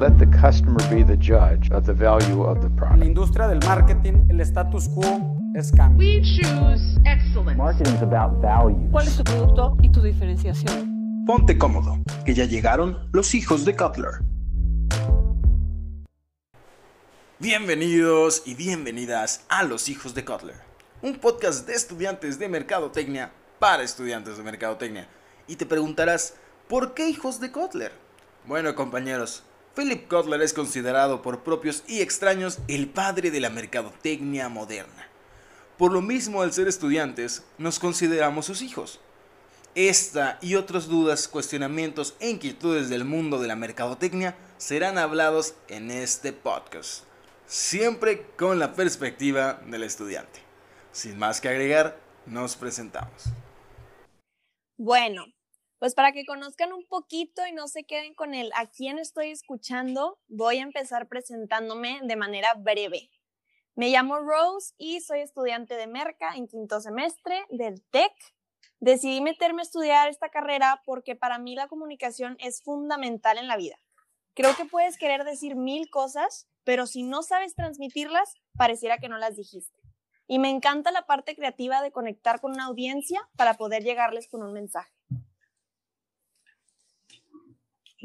Let the customer be the judge of the value of the En la product. industria del marketing, el status quo es cambio. We choose excellence. Marketing is about value. ¿Cuál es tu producto y tu diferenciación? Ponte cómodo, que ya llegaron los hijos de Cutler. Bienvenidos y bienvenidas a Los Hijos de Cutler, un podcast de estudiantes de mercadotecnia para estudiantes de mercadotecnia. Y te preguntarás, ¿por qué hijos de Cutler? Bueno, compañeros, Philip Kotler es considerado por propios y extraños el padre de la mercadotecnia moderna. Por lo mismo, al ser estudiantes, nos consideramos sus hijos. Esta y otras dudas, cuestionamientos e inquietudes del mundo de la mercadotecnia serán hablados en este podcast, siempre con la perspectiva del estudiante. Sin más que agregar, nos presentamos. Bueno, pues para que conozcan un poquito y no se queden con el a quién estoy escuchando, voy a empezar presentándome de manera breve. Me llamo Rose y soy estudiante de Merca en quinto semestre del TEC. Decidí meterme a estudiar esta carrera porque para mí la comunicación es fundamental en la vida. Creo que puedes querer decir mil cosas, pero si no sabes transmitirlas, pareciera que no las dijiste. Y me encanta la parte creativa de conectar con una audiencia para poder llegarles con un mensaje.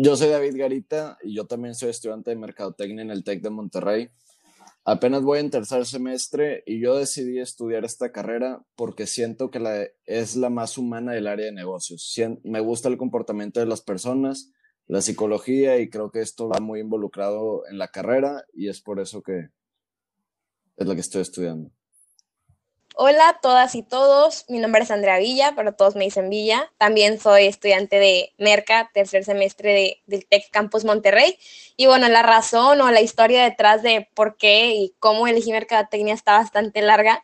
Yo soy David Garita y yo también soy estudiante de Mercadotecnia en el TEC de Monterrey. Apenas voy en tercer semestre y yo decidí estudiar esta carrera porque siento que la, es la más humana del área de negocios. Me gusta el comportamiento de las personas, la psicología y creo que esto va muy involucrado en la carrera y es por eso que es lo que estoy estudiando. Hola a todas y todos, mi nombre es Andrea Villa, pero todos me dicen Villa. También soy estudiante de Merca, tercer semestre de, del Tech Campus Monterrey. Y bueno, la razón o la historia detrás de por qué y cómo elegí Mercadotecnia está bastante larga,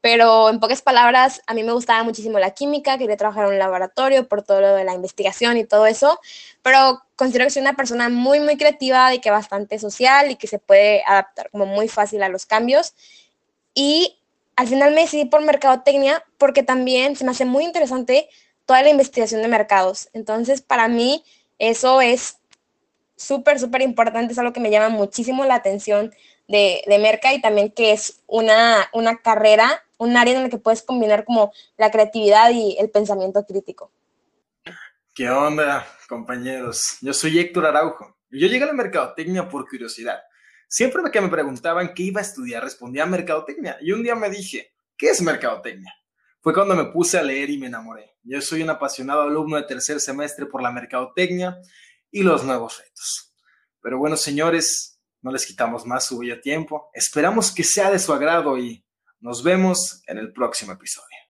pero en pocas palabras, a mí me gustaba muchísimo la química, quería trabajar en un laboratorio por todo lo de la investigación y todo eso, pero considero que soy una persona muy, muy creativa y que bastante social y que se puede adaptar como muy fácil a los cambios. Y al final me decidí por mercadotecnia porque también se me hace muy interesante toda la investigación de mercados. Entonces, para mí, eso es súper, súper importante, es algo que me llama muchísimo la atención de, de Merca y también que es una, una carrera, un área en la que puedes combinar como la creatividad y el pensamiento crítico. ¿Qué onda, compañeros? Yo soy Héctor Araujo. Yo llegué a la mercadotecnia por curiosidad. Siempre que me preguntaban qué iba a estudiar, respondía mercadotecnia. Y un día me dije, ¿qué es mercadotecnia? Fue cuando me puse a leer y me enamoré. Yo soy un apasionado alumno de tercer semestre por la mercadotecnia y los nuevos retos. Pero bueno, señores, no les quitamos más su bello tiempo. Esperamos que sea de su agrado y nos vemos en el próximo episodio.